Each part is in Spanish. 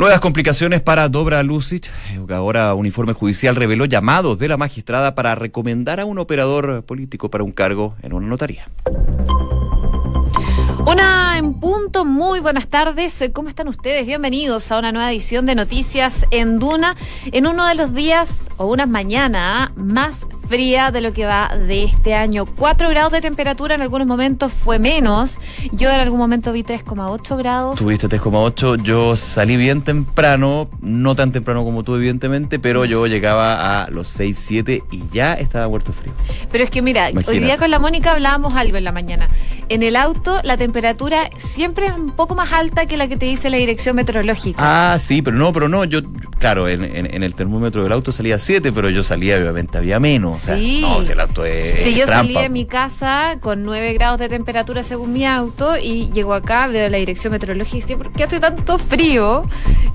Nuevas complicaciones para Dobra Lucic. Ahora un informe judicial reveló llamados de la magistrada para recomendar a un operador político para un cargo en una notaría. Una en punto, muy buenas tardes. ¿Cómo están ustedes? Bienvenidos a una nueva edición de Noticias en Duna, en uno de los días o unas mañanas más fría de lo que va de este año. 4 grados de temperatura en algunos momentos fue menos. Yo en algún momento vi 3,8 grados. Tuviste 3,8. Yo salí bien temprano, no tan temprano como tú, evidentemente, pero yo llegaba a los 6, 7 y ya estaba muerto frío. Pero es que mira, hoy día con la Mónica hablábamos algo en la mañana. En el auto la temperatura siempre es un poco más alta que la que te dice la dirección meteorológica. Ah, sí, pero no, pero no. Yo, claro, en, en el termómetro del auto salía 7, pero yo salía, obviamente, había menos sí. no, si el auto es. Si yo salí de mi casa con 9 grados de temperatura según mi auto y llego acá, veo la dirección meteorológica y digo, ¿por qué hace tanto frío?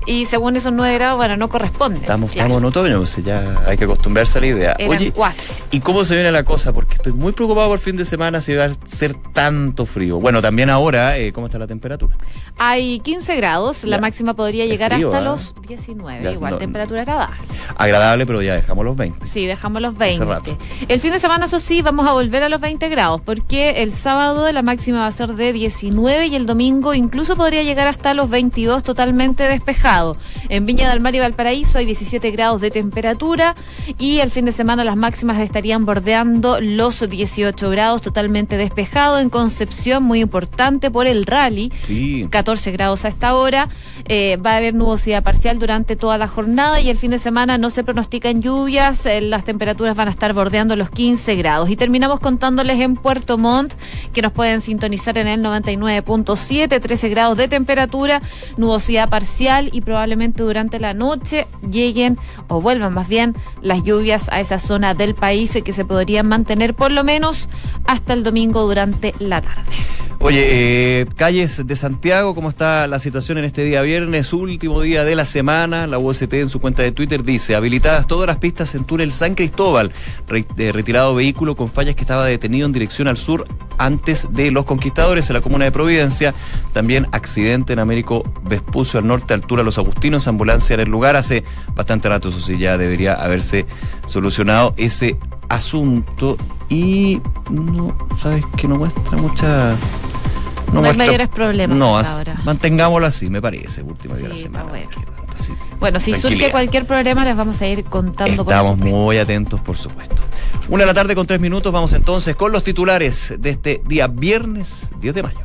Y según esos 9 grados, bueno, no corresponde. Estamos, estamos en otoño, pues ya hay que acostumbrarse a la idea. Oye, ¿y cómo se viene la cosa? Porque estoy muy preocupado por el fin de semana si va a ser tanto frío. Bueno, también ahora, eh, ¿cómo está la temperatura? Hay 15 grados, la máxima podría llegar hasta ¿ah? los 19, igual temperatura agradable. Agradable, pero ya dejamos los 20. Sí, dejamos los 20. El fin de semana, eso sí, vamos a volver a los 20 grados, porque el sábado la máxima va a ser de 19 y el domingo incluso podría llegar hasta los 22 totalmente despejado. En Viña del Mar y Valparaíso hay 17 grados de temperatura y el fin de semana las máximas estarían bordeando los 18 grados totalmente despejado. En Concepción, muy importante por el rally, 14 grados a esta hora. Eh, va a haber nubosidad parcial durante toda la jornada y el fin de semana no se pronostican lluvias, eh, las temperaturas van a estar bordeando los 15 grados. Y terminamos contándoles en Puerto Montt, que nos pueden sintonizar en el 99.7, 13 grados de temperatura, nubosidad parcial y probablemente durante la noche lleguen o vuelvan más bien las lluvias a esa zona del país que se podrían mantener por lo menos hasta el domingo durante la tarde. Oye, eh, calles de Santiago, ¿cómo está la situación en este día viernes? Último día de la semana. La UST en su cuenta de Twitter dice, habilitadas todas las pistas en túnel San Cristóbal. retirado vehículo con fallas que estaba detenido en dirección al sur antes de los conquistadores en la comuna de Providencia. También accidente en Américo Vespucio al norte, altura Los Agustinos, ambulancia en el lugar. Hace bastante rato, eso sí, ya debería haberse solucionado ese asunto y no, sabes que no muestra mucha no, hay mayores problemas no, ahora. mantengámoslo así, me parece, último día de la semana. Bueno, si surge cualquier problema les vamos a ir contando. Estamos muy atentos, por supuesto. Una de la tarde con tres minutos, vamos entonces con los titulares de este día viernes 10 de mayo.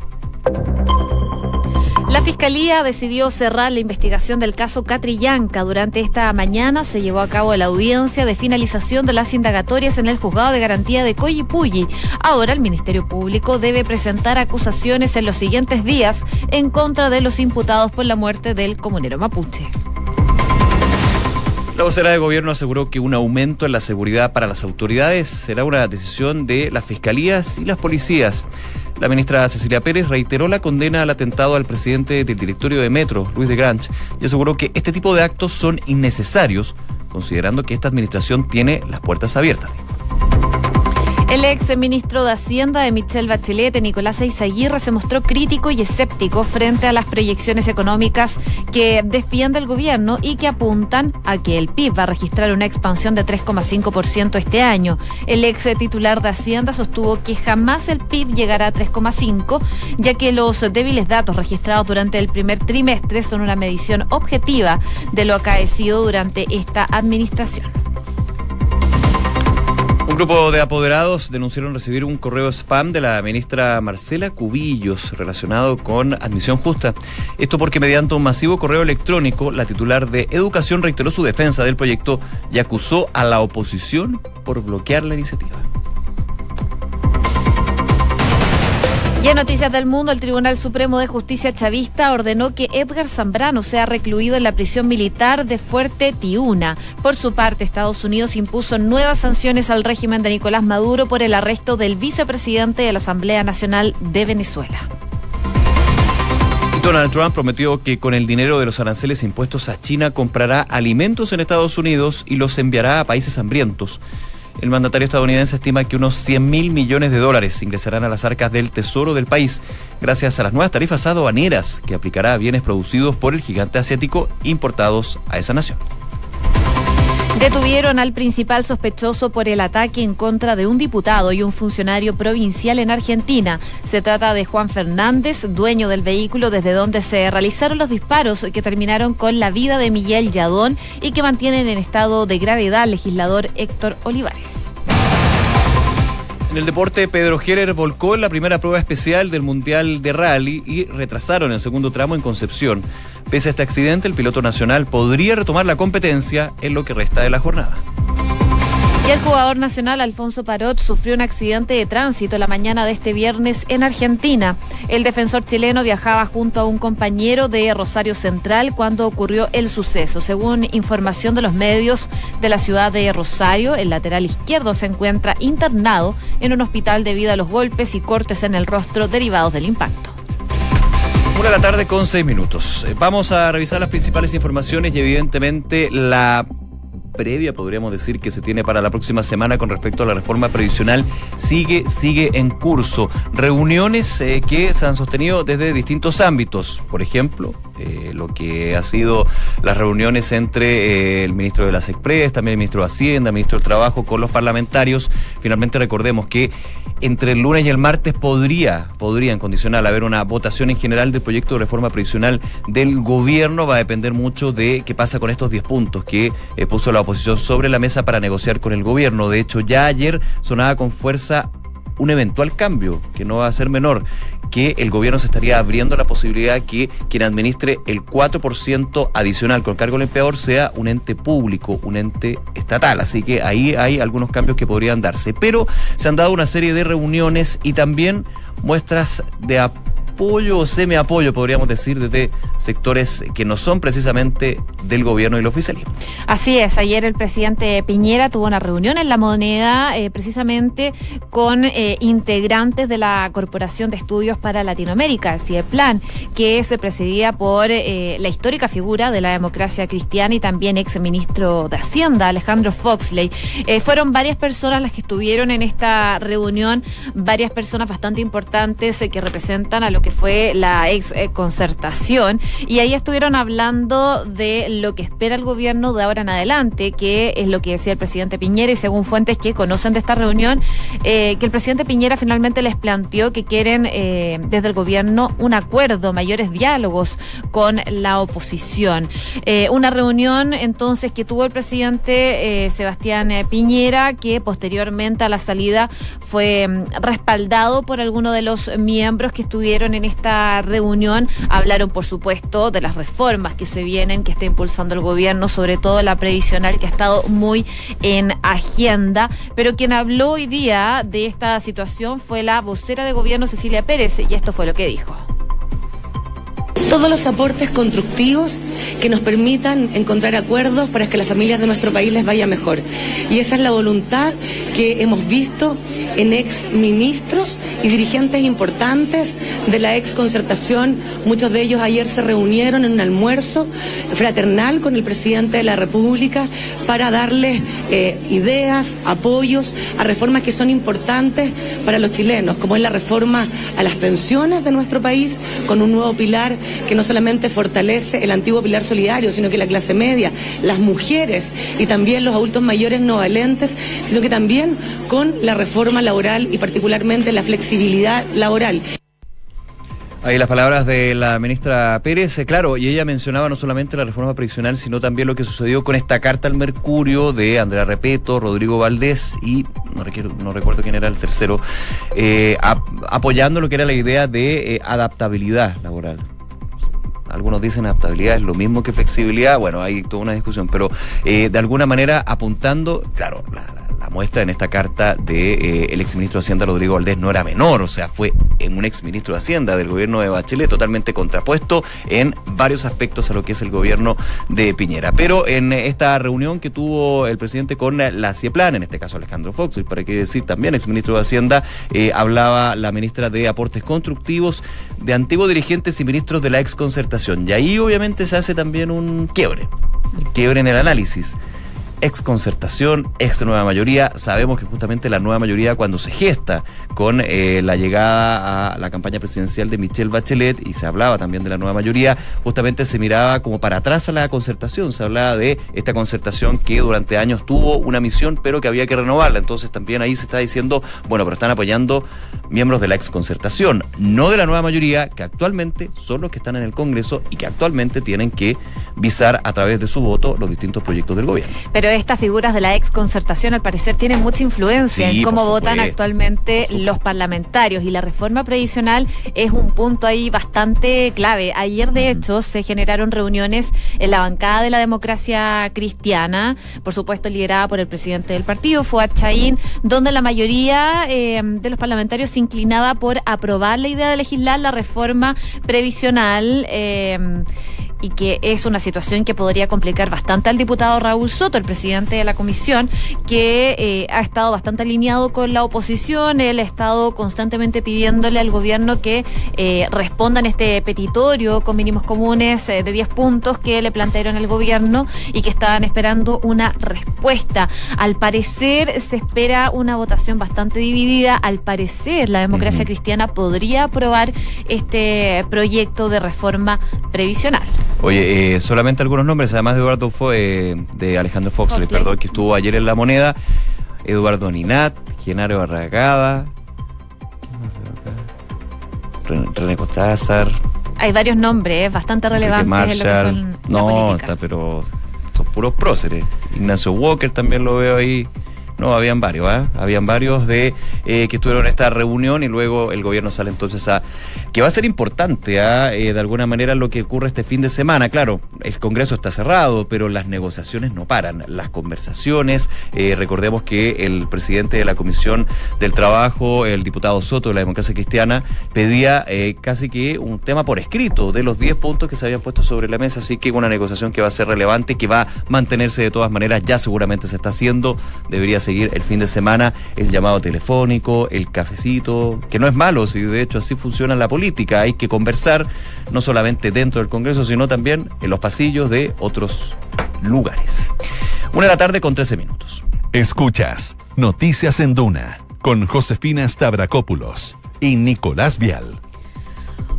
La Fiscalía decidió cerrar la investigación del caso Catrillanca. Durante esta mañana se llevó a cabo la audiencia de finalización de las indagatorias en el juzgado de garantía de Coyipulli. Ahora el Ministerio Público debe presentar acusaciones en los siguientes días en contra de los imputados por la muerte del comunero mapuche. La vocera de gobierno aseguró que un aumento en la seguridad para las autoridades será una decisión de las fiscalías y las policías. La ministra Cecilia Pérez reiteró la condena al atentado al presidente del directorio de Metro, Luis de Granch, y aseguró que este tipo de actos son innecesarios, considerando que esta administración tiene las puertas abiertas. El ex ministro de Hacienda de Michelle Bachelet, Nicolás Eizaguirre, se mostró crítico y escéptico frente a las proyecciones económicas que defiende el gobierno y que apuntan a que el PIB va a registrar una expansión de 3,5% este año. El ex titular de Hacienda sostuvo que jamás el PIB llegará a 3,5%, ya que los débiles datos registrados durante el primer trimestre son una medición objetiva de lo acaecido durante esta administración. Un grupo de apoderados denunciaron recibir un correo spam de la ministra Marcela Cubillos relacionado con admisión justa. Esto porque mediante un masivo correo electrónico, la titular de Educación reiteró su defensa del proyecto y acusó a la oposición por bloquear la iniciativa. Y en Noticias del Mundo, el Tribunal Supremo de Justicia Chavista ordenó que Edgar Zambrano sea recluido en la prisión militar de Fuerte Tiuna. Por su parte, Estados Unidos impuso nuevas sanciones al régimen de Nicolás Maduro por el arresto del vicepresidente de la Asamblea Nacional de Venezuela. Donald Trump prometió que con el dinero de los aranceles impuestos a China comprará alimentos en Estados Unidos y los enviará a países hambrientos. El mandatario estadounidense estima que unos 100 mil millones de dólares ingresarán a las arcas del tesoro del país gracias a las nuevas tarifas aduaneras que aplicará a bienes producidos por el gigante asiático importados a esa nación. Detuvieron al principal sospechoso por el ataque en contra de un diputado y un funcionario provincial en Argentina. Se trata de Juan Fernández, dueño del vehículo desde donde se realizaron los disparos que terminaron con la vida de Miguel Yadón y que mantienen en estado de gravedad al legislador Héctor Olivares. En el deporte, Pedro Heller volcó en la primera prueba especial del Mundial de Rally y retrasaron el segundo tramo en Concepción. Pese a este accidente, el piloto nacional podría retomar la competencia en lo que resta de la jornada. Y el jugador nacional Alfonso Parot sufrió un accidente de tránsito la mañana de este viernes en Argentina. El defensor chileno viajaba junto a un compañero de Rosario Central cuando ocurrió el suceso. Según información de los medios de la ciudad de Rosario, el lateral izquierdo se encuentra internado en un hospital debido a los golpes y cortes en el rostro derivados del impacto. Una de la tarde con seis minutos. Eh, vamos a revisar las principales informaciones y evidentemente la previa, podríamos decir, que se tiene para la próxima semana con respecto a la reforma previsional sigue, sigue en curso. Reuniones eh, que se han sostenido desde distintos ámbitos. Por ejemplo, eh, lo que ha sido las reuniones entre eh, el ministro de las Expres, también el ministro de Hacienda, el ministro del Trabajo con los parlamentarios. Finalmente recordemos que entre el lunes y el martes podría, podría en condicional haber una votación en general del proyecto de reforma previsional del gobierno. Va a depender mucho de qué pasa con estos 10 puntos que puso la oposición sobre la mesa para negociar con el gobierno. De hecho, ya ayer sonaba con fuerza un eventual cambio, que no va a ser menor, que el gobierno se estaría abriendo la posibilidad que quien administre el 4% adicional con cargo del empleador sea un ente público, un ente estatal. Así que ahí hay algunos cambios que podrían darse. Pero se han dado una serie de reuniones y también muestras de apoyo apoyo o semi-apoyo, podríamos decir, desde sectores que no son precisamente del gobierno y el oficialismo. Así es, ayer el presidente Piñera tuvo una reunión en La Moneda eh, precisamente con eh, integrantes de la Corporación de Estudios para Latinoamérica, CIEPLAN, que se presidía por eh, la histórica figura de la democracia cristiana y también ex ministro de Hacienda, Alejandro Foxley. fueron varias personas las que estuvieron en esta reunión, varias personas bastante importantes que representan a lo que fue la ex eh, concertación, y ahí estuvieron hablando de lo que espera el gobierno de ahora en adelante, que es lo que decía el presidente Piñera, y según fuentes que conocen de esta reunión, eh, que el presidente Piñera finalmente les planteó que quieren eh, desde el gobierno un acuerdo, mayores diálogos con la oposición. una reunión entonces que tuvo el presidente Sebastián Piñera, que posteriormente a la salida fue mm, respaldado por algunos de los miembros que estuvieron en esta reunión. Hablaron, por supuesto, de las reformas que se vienen, que está impulsando el gobierno, sobre todo la previsional, que ha estado muy en agenda. Pero quien habló hoy día de esta situación fue la vocera de gobierno, Cecilia Pérez, y esto fue lo que dijo todos los aportes constructivos que nos permitan encontrar acuerdos para que las familias de nuestro país les vaya mejor. Y esa es la voluntad que hemos visto en ex ministros y dirigentes importantes de la ex concertación. Muchos de ellos ayer se reunieron en un almuerzo fraternal con el presidente de la República para darles eh, ideas, apoyos a reformas que son importantes para los chilenos, como es la reforma a las pensiones de nuestro país, con un nuevo pilar que no solamente fortalece el antiguo pilar solidario, sino que la clase media, las mujeres y también los adultos mayores no valentes, sino que también con la reforma laboral y particularmente la flexibilidad laboral. Ahí las palabras de la ministra Pérez, eh, claro, y ella mencionaba no solamente la reforma previsional, sino también lo que sucedió con esta carta al Mercurio de Andrea Repeto, Rodrigo Valdés y no, no recuerdo quién era el tercero, eh, apoyando lo que era la idea de eh, adaptabilidad laboral algunos dicen adaptabilidad es lo mismo que flexibilidad, bueno, hay toda una discusión, pero eh, de alguna manera apuntando, claro, la, muestra en esta carta de eh, exministro de Hacienda Rodrigo Valdés no era menor, o sea, fue en un exministro de Hacienda del gobierno de Bachelet totalmente contrapuesto en varios aspectos a lo que es el gobierno de Piñera. Pero en esta reunión que tuvo el presidente con la CIEPLAN, en este caso Alejandro Fox, y para qué decir también exministro de Hacienda, eh, hablaba la ministra de Aportes Constructivos de antiguos dirigentes y ministros de la exconcertación. Y ahí obviamente se hace también un quiebre, quiebre en el análisis ex concertación, ex nueva mayoría. Sabemos que justamente la nueva mayoría cuando se gesta con eh, la llegada a la campaña presidencial de Michelle Bachelet y se hablaba también de la nueva mayoría, justamente se miraba como para atrás a la concertación, se hablaba de esta concertación que durante años tuvo una misión pero que había que renovarla. Entonces también ahí se está diciendo, bueno, pero están apoyando miembros de la ex concertación, no de la nueva mayoría, que actualmente son los que están en el Congreso y que actualmente tienen que visar a través de su voto los distintos proyectos del gobierno. Estas figuras de la ex concertación al parecer tienen mucha influencia en cómo votan actualmente los parlamentarios y la reforma previsional es un punto ahí bastante clave. Ayer de hecho se generaron reuniones en la bancada de la democracia cristiana, por supuesto liderada por el presidente del partido, Fuad Chaín, donde la mayoría eh, de los parlamentarios se inclinaba por aprobar la idea de legislar la reforma previsional. Eh, y que es una situación que podría complicar bastante al diputado Raúl Soto, el presidente de la comisión, que eh, ha estado bastante alineado con la oposición. Él ha estado constantemente pidiéndole al gobierno que eh, respondan este petitorio con mínimos comunes eh, de 10 puntos que le plantearon al gobierno y que estaban esperando una respuesta. Al parecer se espera una votación bastante dividida. Al parecer la democracia cristiana podría aprobar este proyecto de reforma previsional. Oye, eh, solamente algunos nombres, además de Eduardo fue eh, de Alejandro Foxley, perdón, que estuvo ayer en La Moneda, Eduardo Ninat, Genaro Barragada, René Costázar. Hay varios nombres, bastante relevantes en no, está, pero son puros próceres. Ignacio Walker también lo veo ahí. No, habían varios, ¿eh? Habían varios de eh, que estuvieron en esta reunión y luego el gobierno sale entonces a... que va a ser importante, ¿ah? eh, de alguna manera, lo que ocurre este fin de semana. Claro, el Congreso está cerrado, pero las negociaciones no paran. Las conversaciones, eh, recordemos que el presidente de la Comisión del Trabajo, el diputado Soto de la Democracia Cristiana, pedía casi que un tema por escrito de los 10 puntos que se habían puesto sobre la mesa, así que una negociación que va a ser relevante, que va a mantenerse de todas maneras, ya seguramente se está haciendo, debería ser el fin de semana el llamado telefónico, el cafecito, que no es malo, si de hecho así funciona la política, hay que conversar no solamente dentro del Congreso, sino también en los pasillos de otros lugares. Una de la tarde con 13 minutos. Escuchas Noticias en Duna con Josefina Stavrakopoulos y Nicolás Vial.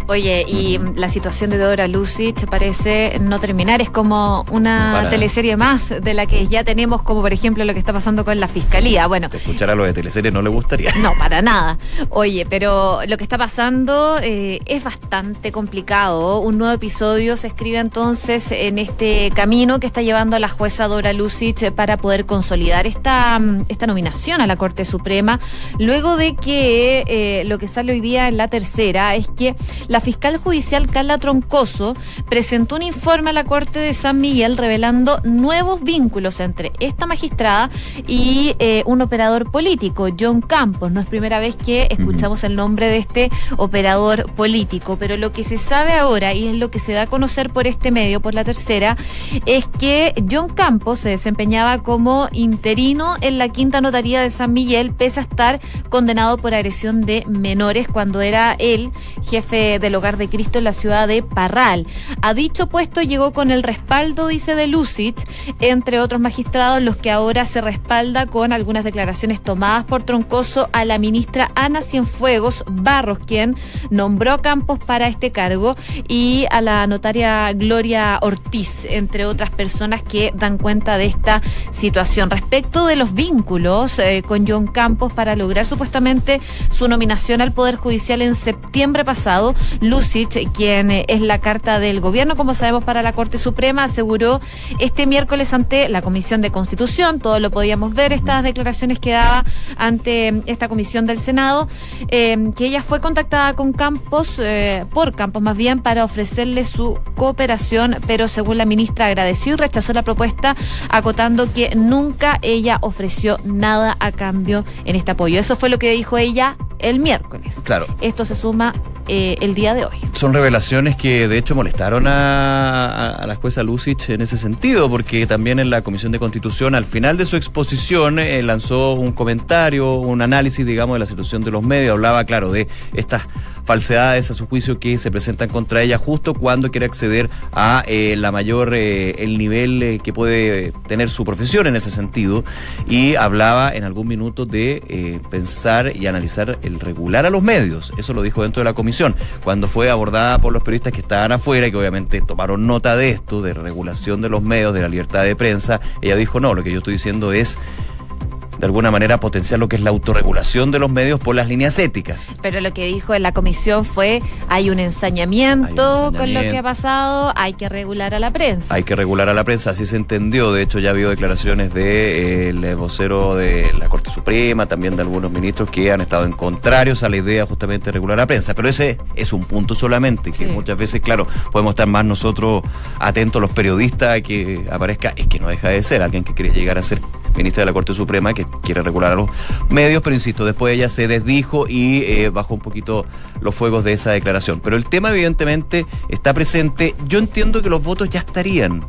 Oye, y la situación de Dora Lucic parece no terminar. Es como una teleserie más de la que ya tenemos, como por ejemplo lo que está pasando con la fiscalía. Bueno. Escuchar a lo de teleserie no le gustaría. No, para nada. Oye, pero lo que está pasando eh, es bastante complicado. Un nuevo episodio se escribe entonces en este camino que está llevando a la jueza Dora Lucic para poder consolidar esta, esta nominación a la Corte Suprema. Luego de que eh, lo que sale hoy día en la tercera es que la fiscal judicial Carla Troncoso presentó un informe a la Corte de San Miguel revelando nuevos vínculos entre esta magistrada y eh, un operador político, John Campos. No es primera vez que escuchamos el nombre de este operador político, pero lo que se sabe ahora y es lo que se da a conocer por este medio, por la tercera, es que John Campos se desempeñaba como interino en la quinta notaría de San Miguel, pese a estar condenado por agresión de menores cuando era él jefe del Hogar de Cristo en la ciudad de Parral. A dicho puesto llegó con el respaldo, dice, de Lucich, entre otros magistrados, los que ahora se respalda con algunas declaraciones tomadas por Troncoso a la ministra Ana Cienfuegos Barros, quien nombró Campos para este cargo, y a la notaria Gloria Ortiz, entre otras personas que dan cuenta de esta situación. Respecto de los vínculos eh, con John Campos para lograr supuestamente su nominación al Poder Judicial en septiembre pasado, Lucic, quien es la carta del gobierno, como sabemos, para la Corte Suprema, aseguró este miércoles ante la Comisión de Constitución, todo lo podíamos ver, estas declaraciones que daba ante esta comisión del Senado, eh, que ella fue contactada con Campos, eh, por Campos más bien, para ofrecerle su cooperación, pero según la ministra agradeció y rechazó la propuesta, acotando que nunca ella ofreció nada a cambio en este apoyo. Eso fue lo que dijo ella el miércoles. Claro. Esto se suma eh, el día de hoy. Son revelaciones que de hecho molestaron a, la jueza Lucich en ese sentido, porque también en la Comisión de Constitución, al final de su exposición, eh, lanzó un comentario, un análisis, digamos, de la situación de los medios. Hablaba, claro, de estas falsedades a su juicio que se presentan contra ella justo cuando quiere acceder a eh, la mayor eh, el nivel que puede tener su profesión en ese sentido y hablaba en algún minuto de pensar y analizar el regular a los medios eso lo dijo dentro de la comisión fue abordada por los periodistas que estaban afuera y que obviamente tomaron nota de esto de regulación de los medios de la libertad de prensa ella dijo no lo que yo estoy diciendo es de alguna manera potenciar lo que es la autorregulación de los medios por las líneas éticas. Pero lo que dijo en la comisión fue hay un ensañamiento, con lo que ha pasado, hay que regular a la prensa. Hay que regular a la prensa, así se entendió. De hecho, ya ha habido declaraciones del eh, vocero de la Corte Suprema, también de algunos ministros que han estado en contrarios a la idea justamente de regular a la prensa. Pero ese es un punto solamente, que muchas veces, claro, podemos estar más nosotros atentos los periodistas a que aparezca, es que no deja de ser alguien que quiere llegar a ser ministra de la Corte Suprema, que quiere regular a los medios, pero insisto, después ella se desdijo y eh, bajó un poquito los fuegos de esa declaración. Pero el tema evidentemente está presente. Yo entiendo que los votos ya estarían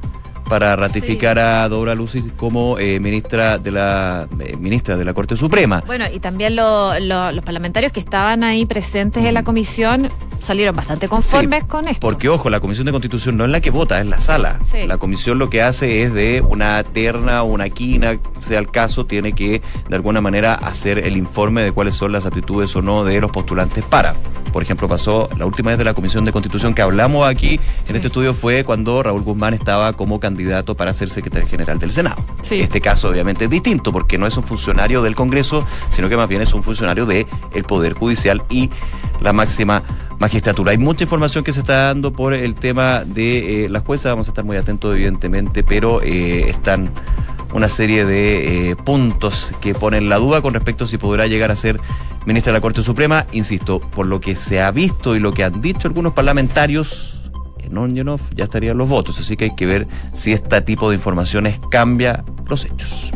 para ratificar a Dora Lucis como eh, ministra de la eh, ministra de la Corte Suprema. Bueno, y también los parlamentarios que estaban ahí presentes en la comisión salieron bastante conformes con esto. Porque, ojo, la Comisión de Constitución no es la que vota, es la sala. La comisión lo que hace es de una terna o una quina, sea el caso, tiene que de alguna manera hacer el informe de cuáles son las actitudes o no de los postulantes para. Por ejemplo, pasó la última vez de la Comisión de Constitución que hablamos aquí en este estudio fue cuando Raúl Guzmán estaba como candidato para ser secretario general del Senado. Este caso obviamente es distinto porque no es un funcionario del Congreso, sino que más bien es un funcionario del el Poder Judicial y la máxima magistratura. Hay mucha información que se está dando por el tema de eh, las juezas, vamos a estar muy atentos evidentemente, pero eh, están una serie de eh, puntos que ponen la duda con respecto a si podrá llegar a ser ministra de la Corte Suprema. Insisto, por lo que se ha visto y lo que han dicho algunos parlamentarios, en Ongenov ya estarían los votos, así que hay que ver si este tipo de informaciones cambia los hechos.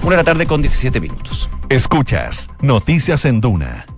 Una de la tarde con 17 minutos. Escuchas Noticias en Duna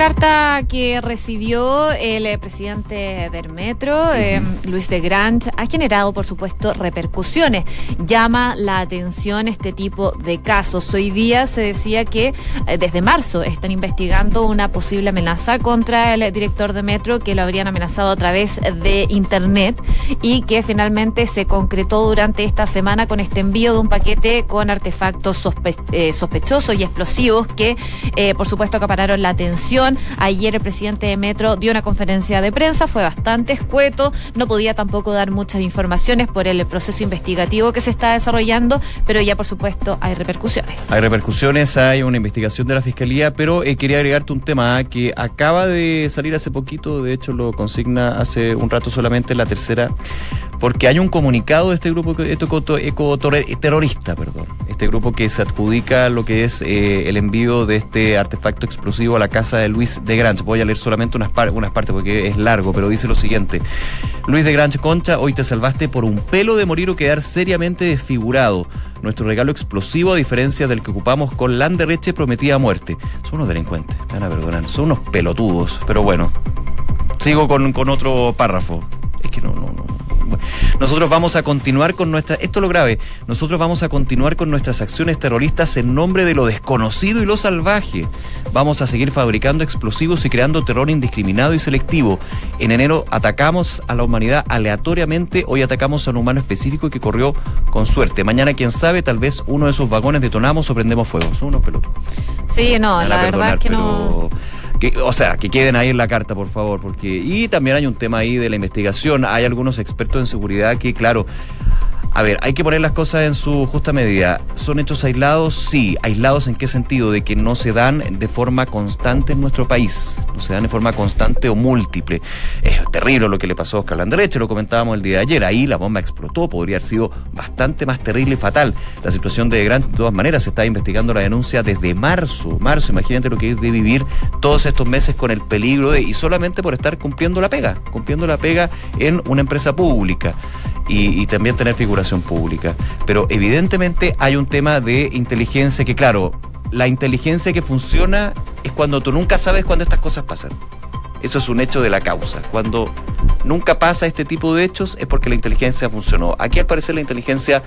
carta que recibió el eh, presidente del Metro, eh, Luis de Grant, ha generado, por supuesto, repercusiones. Llama la atención este tipo de casos. Hoy día se decía que eh, desde marzo están investigando una posible amenaza contra el director de Metro, que lo habrían amenazado a través de Internet y que finalmente se concretó durante esta semana con este envío de un paquete con artefactos sospechosos y explosivos que, por supuesto, acapararon la atención Ayer el presidente de Metro dio una conferencia de prensa, fue bastante escueto, no podía tampoco dar muchas informaciones por el proceso investigativo que se está desarrollando, pero ya por supuesto hay repercusiones. Hay repercusiones, hay una investigación de la Fiscalía, pero eh, quería agregarte un tema ah, que acaba de salir hace poquito, de hecho lo consigna hace un rato solamente la tercera porque hay un comunicado de este grupo ecoterrorista, perdón, este grupo que se adjudica lo que es eh, el envío de este artefacto explosivo a la casa de Luis de Granch. Voy a leer solamente unas, unas partes porque es largo, pero dice lo siguiente. Luis de Granch Concha, hoy te salvaste por un pelo de morir o quedar seriamente desfigurado. Nuestro regalo explosivo, a diferencia del que ocupamos con Landerreche, prometía muerte. Son unos delincuentes, me van a perdonar, son unos pelotudos, pero bueno. Sigo con, con otro párrafo. Es que no, no, no. Nosotros vamos a continuar con nuestra, esto es lo grave, nosotros vamos a continuar con nuestras acciones terroristas en nombre de lo desconocido y lo salvaje. Vamos a seguir fabricando explosivos y creando terror indiscriminado y selectivo. En enero atacamos a la humanidad aleatoriamente, hoy atacamos a un humano específico que corrió con suerte. Mañana, quién sabe, tal vez uno de esos vagones detonamos o prendemos fuego. Son unos pelotos. Sí, no, la, verdad es que no o sea, que queden ahí en la carta, por favor, porque y también hay un tema ahí de la investigación. Hay algunos expertos en seguridad que, claro, a ver, hay que poner las cosas en su justa medida. ¿Son hechos aislados? Sí. ¿Aislados en qué sentido? De que no se dan de forma constante en nuestro país. No se dan de forma constante o múltiple. Es terrible lo que le pasó a Oscar Landereche, lo comentábamos el día de ayer. Ahí la bomba explotó, podría haber sido bastante más terrible y fatal. La situación de Grant, de todas maneras, se está investigando la denuncia desde marzo. Marzo, imagínate lo que es de vivir todos estos meses con el peligro de, y solamente por estar cumpliendo la pega, cumpliendo la pega en una empresa pública y, también tener figuración pública. Pero evidentemente hay un tema de inteligencia que, claro, la inteligencia que funciona es cuando tú nunca sabes cuándo estas cosas pasan. Eso es un hecho de la causa. Cuando nunca pasa este tipo de hechos es porque la inteligencia funcionó. Aquí al parecer la inteligencia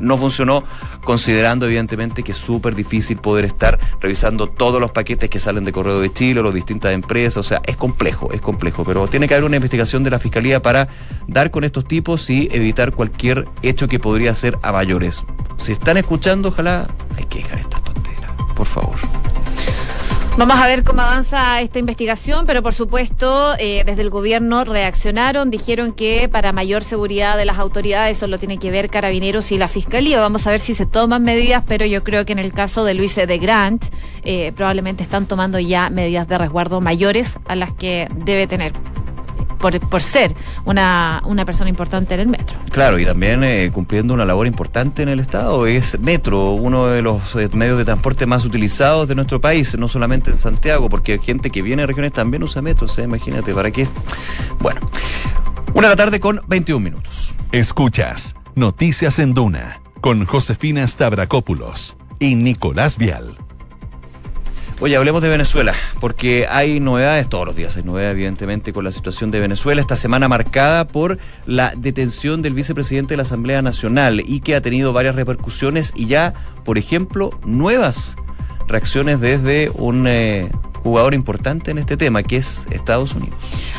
no funcionó, considerando evidentemente que es súper difícil poder estar revisando todos los paquetes que salen de Correo de Chile, o las distintas empresas, o sea, es complejo, es complejo, pero tiene que haber una investigación de la Fiscalía para dar con estos tipos y evitar cualquier hecho que podría ser a mayores. Si están escuchando, ojalá hay que dejar estas tonteras, por favor. Vamos a ver cómo avanza esta investigación, pero por supuesto, eh, desde el gobierno reaccionaron, dijeron que para mayor seguridad de las autoridades solo tiene que ver carabineros y la fiscalía. Vamos a ver si se toman medidas, pero yo creo que en el caso de Luis de Grant, eh, probablemente están tomando ya medidas de resguardo mayores a las que debe tener por, ser una, una, persona importante en el metro. Claro, y también eh, cumpliendo una labor importante en el Estado. Es Metro, uno de los eh, medios de transporte más utilizados de nuestro país, no solamente en Santiago, porque hay gente que viene de regiones también usa Metro, imagínate, ¿para qué? Bueno, una de la tarde con 21 minutos. Escuchas Noticias en Duna con Josefina Stavrakopoulos y Nicolás Vial. Oye, hablemos de Venezuela, porque hay novedades todos los días, hay novedades evidentemente con la situación de Venezuela, esta semana marcada por la detención del vicepresidente de la Asamblea Nacional y que ha tenido varias repercusiones y ya, por ejemplo, nuevas reacciones desde un... Eh, jugador importante en este tema, que es Estados Unidos.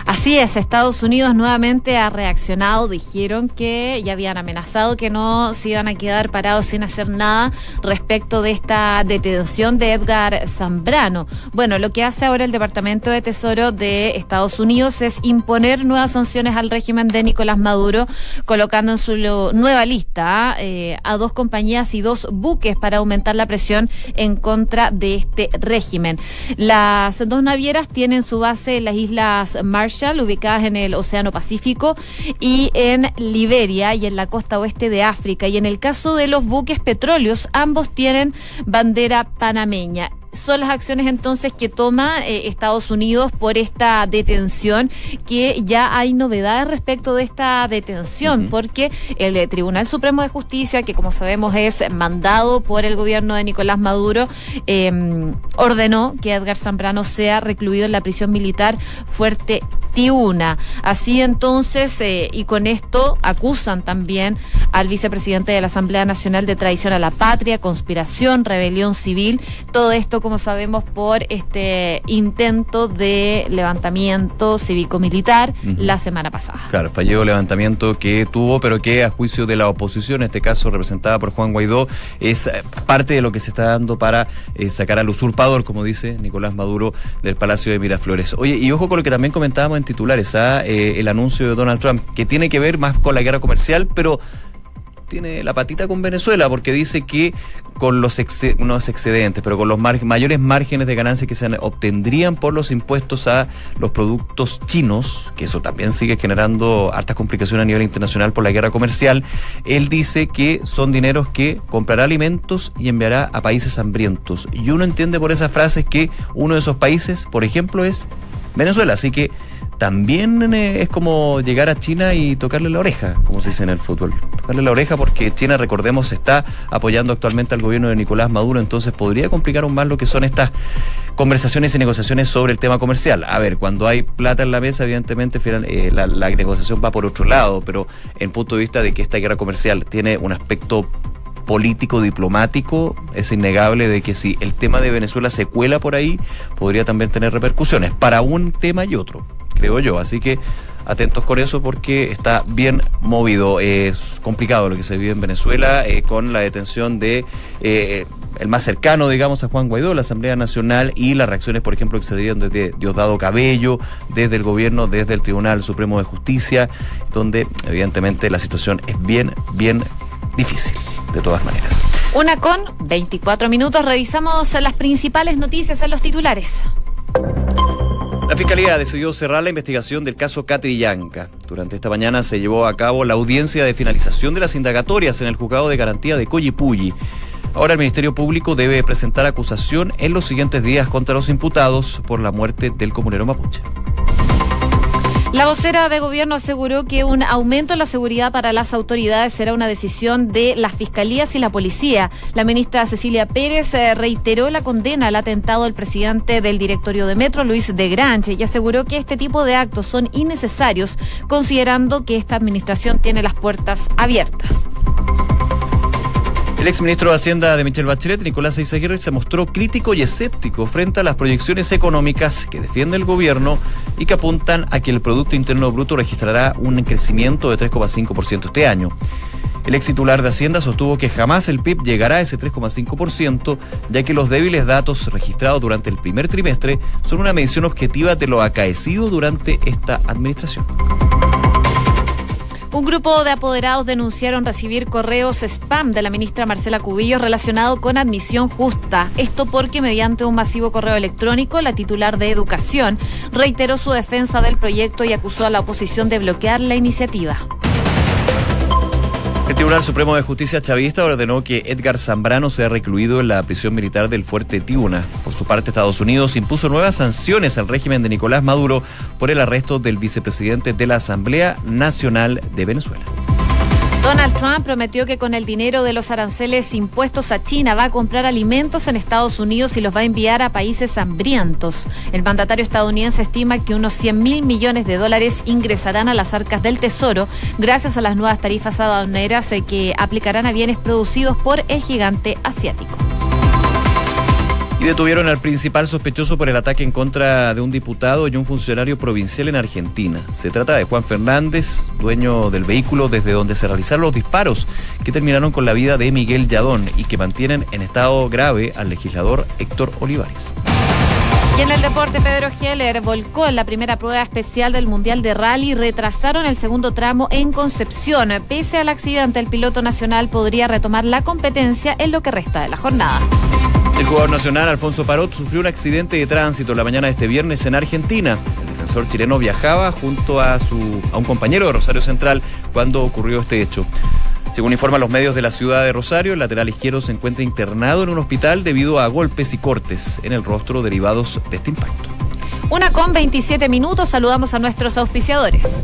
Así es, Estados Unidos nuevamente ha reaccionado, dijeron que ya habían amenazado que no se iban a quedar parados sin hacer nada respecto de esta detención de Edgar Zambrano. Bueno, lo que hace ahora el Departamento de Tesoro de Estados Unidos es imponer nuevas sanciones al régimen de Nicolás Maduro, colocando en su nueva lista eh, a dos compañías y dos buques para aumentar la presión en contra de este régimen. La las dos navieras tienen su base en las Islas Marshall, ubicadas en el Océano Pacífico, y en Liberia y en la costa oeste de África. Y en el caso de los buques petróleos, ambos tienen bandera panameña son las acciones entonces que toma eh, Estados Unidos por esta detención, que ya hay novedades respecto de esta detención, porque el eh, Tribunal Supremo de Justicia, que como sabemos es mandado por el gobierno de Nicolás Maduro, em, ordenó que Edgar Zambrano sea recluido en la prisión militar Fuerte Tiuna. Así entonces, eh, y con esto acusan también al vicepresidente de la Asamblea Nacional de Traición a la Patria, conspiración, rebelión civil, todo esto como sabemos, por este intento de levantamiento cívico-militar la semana pasada. Claro, falló levantamiento que tuvo, pero que a juicio de la oposición, en este caso representada por Juan Guaidó, es eh, parte de lo que se está dando para eh, sacar al usurpador, como dice Nicolás Maduro, del Palacio de Miraflores. Oye, y ojo con lo que también comentábamos en titulares, ¿ah? eh, el anuncio de Donald Trump, que tiene que ver más con la guerra comercial, pero tiene la patita con Venezuela porque dice que con los unos excedentes, pero con los mayores márgenes de ganancia que se obtendrían por los impuestos a los productos chinos, que eso también sigue generando hartas complicaciones a nivel internacional por la guerra comercial, él dice que son dineros que comprará alimentos y enviará a países hambrientos. Y uno entiende por esas frases que uno de esos países, por ejemplo, es Venezuela. Así que también eh, es como llegar a China y tocarle la oreja, como se dice en el fútbol. Tocarle la oreja porque China, recordemos, está apoyando actualmente al gobierno de Nicolás Maduro, entonces podría complicar aún más lo que son estas conversaciones y negociaciones sobre el tema comercial. A ver, cuando hay plata en la mesa, evidentemente eh, la, la negociación va por otro lado, pero en punto de vista de que esta guerra comercial tiene un aspecto político, diplomático, es innegable de que si el tema de Venezuela se cuela por ahí, podría también tener repercusiones para un tema y otro creo yo. Así que atentos con eso porque está bien movido. Es complicado lo que se vive en Venezuela eh, con la detención de eh, el más cercano, digamos, a Juan Guaidó, la Asamblea Nacional y las reacciones, por ejemplo, que se dieron desde Diosdado Cabello, desde el gobierno, desde el Tribunal Supremo de Justicia, donde evidentemente la situación es bien, bien difícil, de todas maneras. Una con 24 minutos, revisamos las principales noticias en los titulares. La Fiscalía decidió cerrar la investigación del caso Catrillanca. Durante esta mañana se llevó a cabo la audiencia de finalización de las indagatorias en el juzgado de garantía de Coyipulli. Ahora el Ministerio Público debe presentar acusación en los siguientes días contra los imputados por la muerte del comunero mapuche. La vocera de gobierno aseguró que un aumento en la seguridad para las autoridades será una decisión de las fiscalías y la policía. La ministra Cecilia Pérez eh, reiteró la condena al atentado del presidente del directorio de Metro, Luis de Granche, y aseguró que este tipo de actos son innecesarios, considerando que esta administración tiene las puertas abiertas. El exministro de Hacienda de Michelle Bachelet, Nicolás Eizaguirre, se mostró crítico y escéptico frente a las proyecciones económicas que defiende el gobierno y que apuntan a que el Producto Interno Bruto registrará un crecimiento de 3,5% este año. El ex titular de Hacienda sostuvo que jamás el PIB llegará a ese 3,5%, ya que los débiles datos registrados durante el primer trimestre son una medición objetiva de lo acaecido durante esta administración. Un grupo de apoderados denunciaron recibir correos spam de la ministra Marcela Cubillos relacionado con admisión justa. Esto porque mediante un masivo correo electrónico, la titular de Educación reiteró su defensa del proyecto y acusó a la oposición de bloquear la iniciativa. El Tribunal Supremo de Justicia chavista ordenó que Edgar Zambrano sea recluido en la prisión militar del Fuerte Tiuna. Por su parte, Estados Unidos impuso nuevas sanciones al régimen de Nicolás Maduro por el arresto del vicepresidente de la Asamblea Nacional de Venezuela. Donald Trump prometió que con el dinero de los aranceles impuestos a China va a comprar alimentos en Estados Unidos y los va a enviar a países hambrientos. El mandatario estadounidense estima que unos 100 mil millones de dólares ingresarán a las arcas del Tesoro gracias a las nuevas tarifas aduaneras eh, que aplicarán a bienes producidos por el gigante asiático. Y detuvieron al principal sospechoso por el ataque en contra de un diputado y un funcionario provincial en Argentina. Se trata de Juan Fernández, dueño del vehículo desde donde se realizaron los disparos que terminaron con la vida de Miguel Yadón y que mantienen en estado grave al legislador Héctor Olivares. Y en el deporte, Pedro Heller volcó en la primera prueba especial del Mundial de Rally retrasaron el segundo tramo en Concepción. Pese al accidente, el piloto nacional podría retomar la competencia en lo que resta de la jornada. El jugador nacional Alfonso Parot sufrió un accidente de tránsito la mañana de este viernes en Argentina. El defensor chileno viajaba junto a, su, a un compañero de Rosario Central cuando ocurrió este hecho. Según informan los medios de la ciudad de Rosario, el lateral izquierdo se encuentra internado en un hospital debido a golpes y cortes en el rostro derivados de este impacto. Una con 27 minutos, saludamos a nuestros auspiciadores.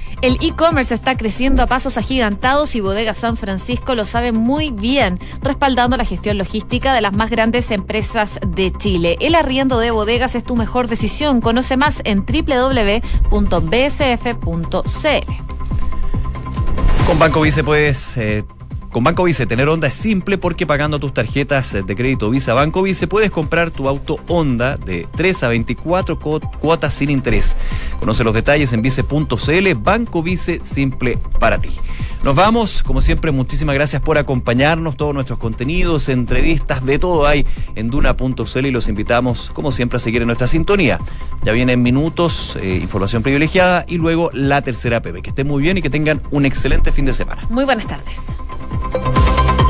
El e-commerce está creciendo a pasos agigantados y Bodega San Francisco lo sabe muy bien, respaldando la gestión logística de las más grandes empresas de Chile. El arriendo de bodegas es tu mejor decisión. Conoce más en www.bsf.cl. Con Banco Vice puedes eh, con Banco Vice tener Honda es simple porque pagando tus tarjetas de crédito Visa Banco Vice puedes comprar tu auto Honda de 3 a 24 cuotas sin interés. Conoce los detalles en vice.cl, Banco Vice simple para ti. Nos vamos, como siempre, muchísimas gracias por acompañarnos, todos nuestros contenidos, entrevistas, de todo hay en duna.cl y los invitamos, como siempre, a seguir en nuestra sintonía. Ya vienen minutos, eh, información privilegiada y luego la tercera PB. Que estén muy bien y que tengan un excelente fin de semana. Muy buenas tardes.